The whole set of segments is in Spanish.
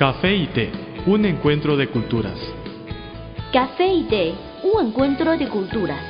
Café y té, un encuentro de culturas. Café y té, un encuentro de culturas.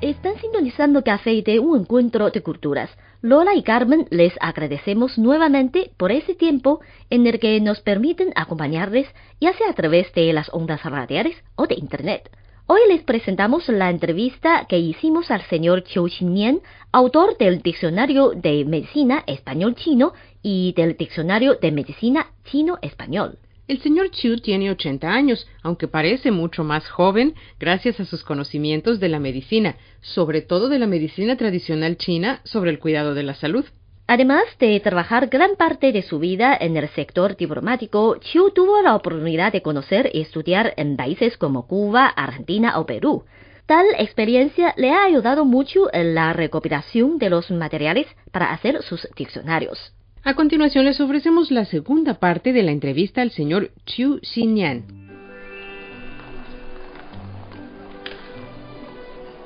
Están sintonizando Café y té, un encuentro de culturas. Lola y Carmen les agradecemos nuevamente por ese tiempo en el que nos permiten acompañarles, ya sea a través de las ondas radiales o de Internet. Hoy les presentamos la entrevista que hicimos al señor Qiu Xinyan, autor del Diccionario de Medicina Español-Chino y del Diccionario de Medicina Chino-Español. El señor Chu tiene 80 años, aunque parece mucho más joven gracias a sus conocimientos de la medicina, sobre todo de la medicina tradicional china sobre el cuidado de la salud. Además de trabajar gran parte de su vida en el sector diplomático, Chu tuvo la oportunidad de conocer y estudiar en países como Cuba, Argentina o Perú. Tal experiencia le ha ayudado mucho en la recopilación de los materiales para hacer sus diccionarios. A continuación les ofrecemos la segunda parte de la entrevista al señor Chu Xinyan.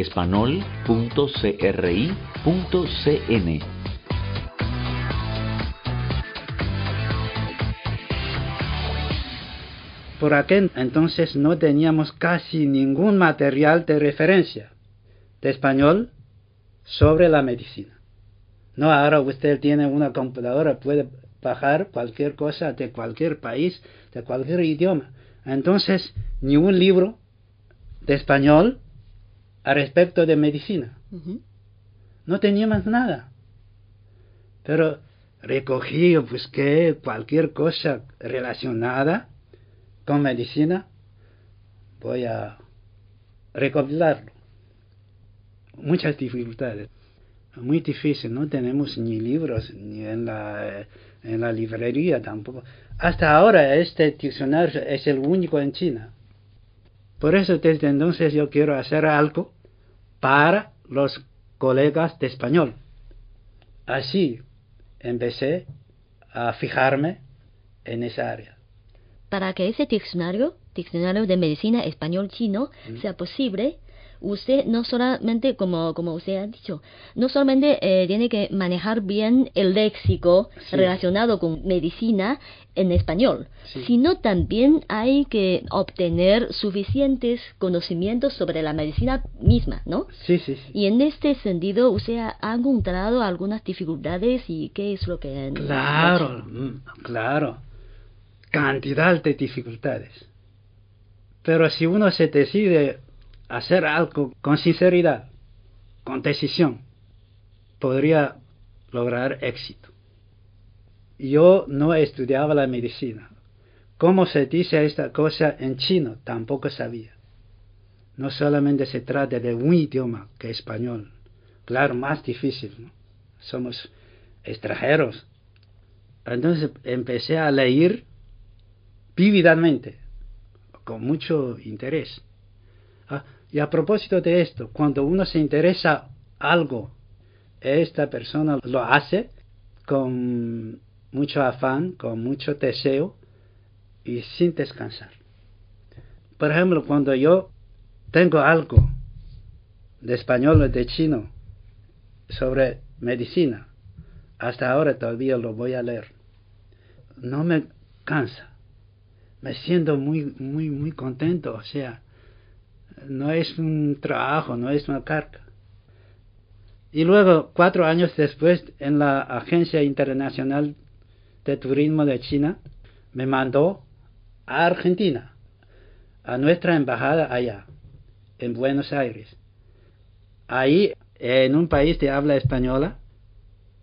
espanol.cri.cn. Por aquel entonces no teníamos casi ningún material de referencia de español sobre la medicina. No, ahora usted tiene una computadora, puede bajar cualquier cosa de cualquier país, de cualquier idioma. Entonces, ni un libro de español a respecto de medicina. No teníamos nada. Pero recogí, busqué cualquier cosa relacionada con medicina, voy a recopilarlo. Muchas dificultades. Muy difícil, no tenemos ni libros, ni en la, en la librería tampoco. Hasta ahora este diccionario es el único en China. Por eso desde entonces yo quiero hacer algo para los colegas de español. Así empecé a fijarme en esa área. Para que ese diccionario, diccionario de medicina español-chino, sea posible, usted no solamente, como, como usted ha dicho, no solamente eh, tiene que manejar bien el léxico Sí. relacionado con medicina en español, Sí. sino también hay que obtener suficientes conocimientos sobre la medicina misma, ¿no? Sí, sí, sí. Y en este sentido, ¿usted ha- encontrado algunas dificultades y qué es lo que Claro, mm, claro. Cantidad de dificultades. Pero si uno se decide hacer algo con sinceridad, con decisión, podría lograr éxito. Yo no estudiaba la medicina. ¿Cómo se dice esta cosa en chino? Tampoco sabía. No solamente se trata de un idioma que español. Claro, más difícil. Somos extranjeros. Entonces empecé a leer vívidamente, con mucho interés. Ah, y a propósito de esto, cuando uno se interesa algo, esta persona lo hace con mucho afán, con mucho deseo y sin descansar. Por ejemplo, cuando yo tengo algo de español o de chino sobre medicina, hasta ahora todavía lo voy a leer. No me cansa. Me siento muy, muy, muy contento. O sea, no es un trabajo, no es una carga. Y luego, cuatro años después, en la Agencia Internacional de Turismo de China, me mandó a Argentina, a nuestra embajada allá, en Buenos Aires. Ahí, en un país de habla española,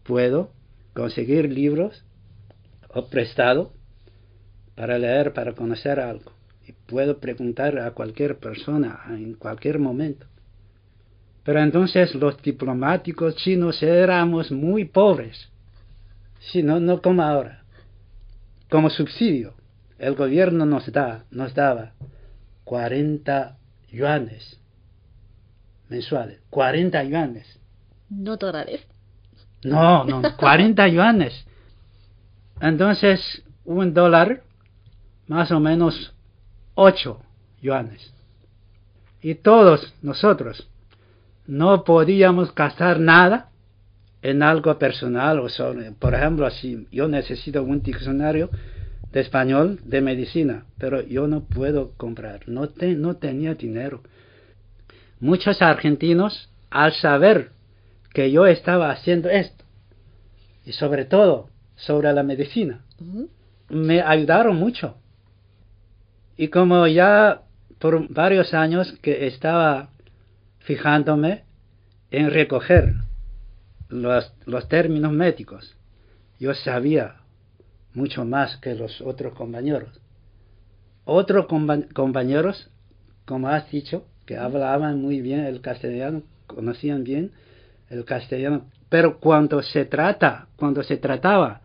puedo conseguir libros o prestado para leer, para conocer algo. Y puedo preguntar a cualquier persona en cualquier momento. Pero entonces los diplomáticos chinos éramos muy pobres. Sí, no, no como ahora. como subsidio, el gobierno nos, da, nos daba 40 yuanes mensuales. 40 yuanes. No dólares. No, no, 40 yuanes. Entonces, un dólar, más o menos 8 yuanes. Y todos nosotros no podíamos gastar nada en algo personal o sobre, por ejemplo, si yo necesito un diccionario de español de medicina, pero yo no puedo comprar, no, te, no tenía dinero. Muchos argentinos, al saber que yo estaba haciendo esto, y sobre todo sobre la medicina, me ayudaron mucho. Y como ya por varios años que estaba fijándome en recoger los, los términos médicos, yo sabía mucho más que los otros compañeros. Otros compañeros, como has dicho, que hablaban muy bien el castellano, conocían bien el castellano, pero cuando se trata, cuando se trataba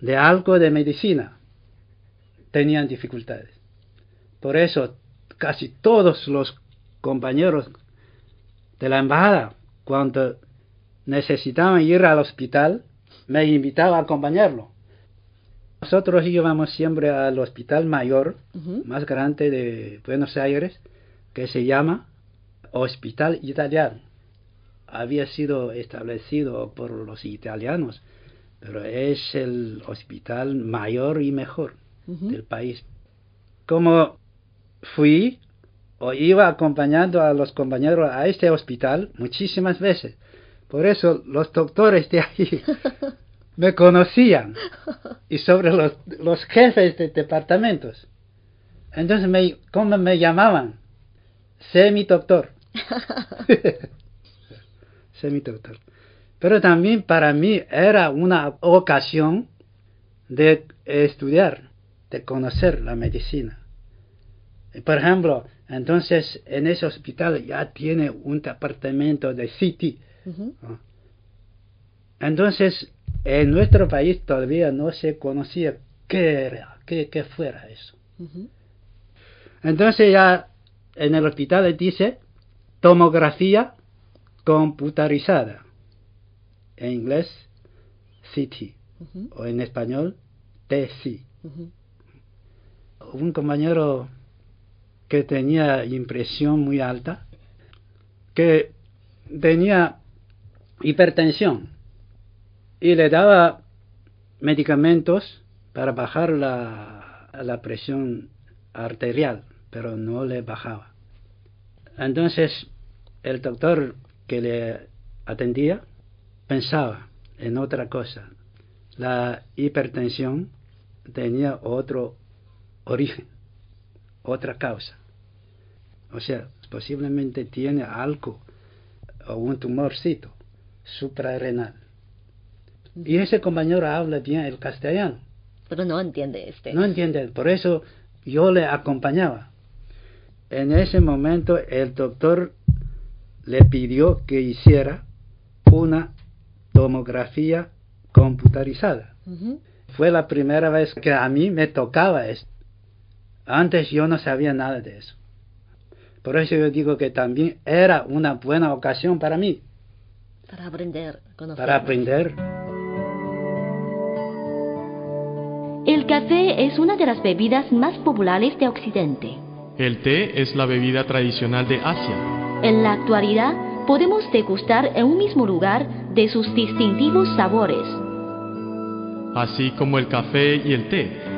de algo de medicina, tenían dificultades. Por eso casi todos los compañeros de la embajada, cuando necesitaban ir al hospital, me invitaban a acompañarlo. Nosotros íbamos siempre al hospital mayor, más grande de Buenos Aires, que se llama Hospital Italiano. Había sido establecido por los italianos, pero es el hospital mayor y mejor del país. Como fui o iba acompañando a los compañeros a este hospital muchísimas veces, por eso los doctores de ahí me conocían y sobre los, los jefes de departamentos. Entonces, me, ¿cómo me llamaban? Semi-doctor. Semi-doctor. Pero también para mí era una ocasión de estudiar, de conocer la medicina. Por ejemplo, entonces en ese hospital ya tiene un departamento de CT. Entonces en nuestro país todavía no se conocía qué era, qué, qué fuera eso. Entonces ya en el hospital dice tomografía computarizada. En inglés, CT. O en español, TC. Un compañero que tenía impresión muy alta, que tenía hipertensión y le daba medicamentos para bajar la, la presión arterial, pero no le bajaba. Entonces el doctor que le atendía pensaba en otra cosa. La hipertensión tenía otro origen, otra causa. O sea, posiblemente tiene algo o un tumorcito suprarrenal. Y ese compañero habla bien el castellano. Pero no entiende este. No entiende, por eso yo le acompañaba. En ese momento el doctor le pidió que hiciera una tomografía computarizada. Fue la primera vez que a mí me tocaba esto. Antes yo no sabía nada de eso. Por eso yo digo que también era una buena ocasión para mí. Para aprender. Para aprender. El café es una de las bebidas más populares de Occidente. El té es la bebida tradicional de Asia. En la actualidad, podemos degustar en un mismo lugar de sus distintivos sabores. Así como el café y el té,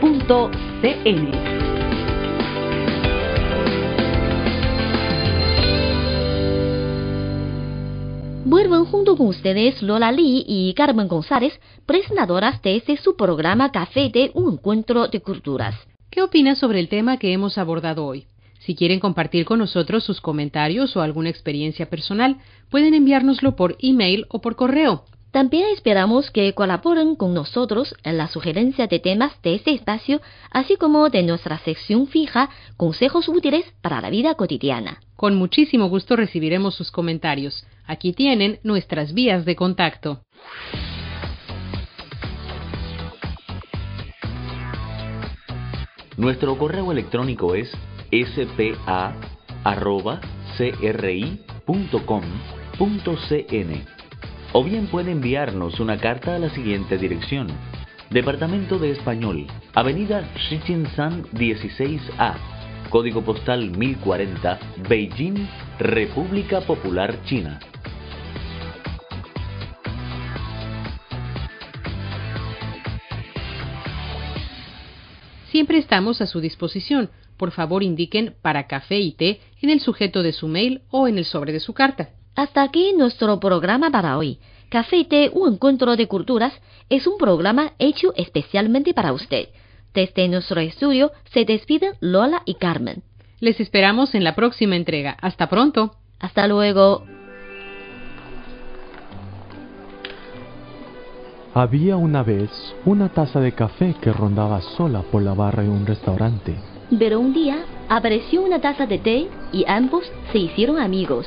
espanol.cri.cn. Vuelven junto con ustedes Lola Lee y Carmen González, presentadoras de este su programa Café de un encuentro de culturas. ¿Qué opinan sobre el tema que hemos abordado hoy? Si quieren compartir con nosotros sus comentarios o alguna experiencia personal, pueden enviárnoslo por email o por correo. También esperamos que colaboren con nosotros en la sugerencia de temas de este espacio, así como de nuestra sección fija Consejos útiles para la vida cotidiana. Con muchísimo gusto recibiremos sus comentarios. Aquí tienen nuestras vías de contacto. Nuestro correo electrónico es spa.cri.com.cn o bien puede enviarnos una carta a la siguiente dirección. Departamento de Español, Avenida San 16A, Código Postal 1040, Beijing, República Popular China. Siempre estamos a su disposición. Por favor indiquen para café y té en el sujeto de su mail o en el sobre de su carta. Hasta aquí nuestro programa para hoy. Café y té, un encuentro de culturas, es un programa hecho especialmente para usted. Desde nuestro estudio se despiden Lola y Carmen. Les esperamos en la próxima entrega. Hasta pronto. Hasta luego. Había una vez una taza de café que rondaba sola por la barra de un restaurante. Pero un día apareció una taza de té y ambos se hicieron amigos.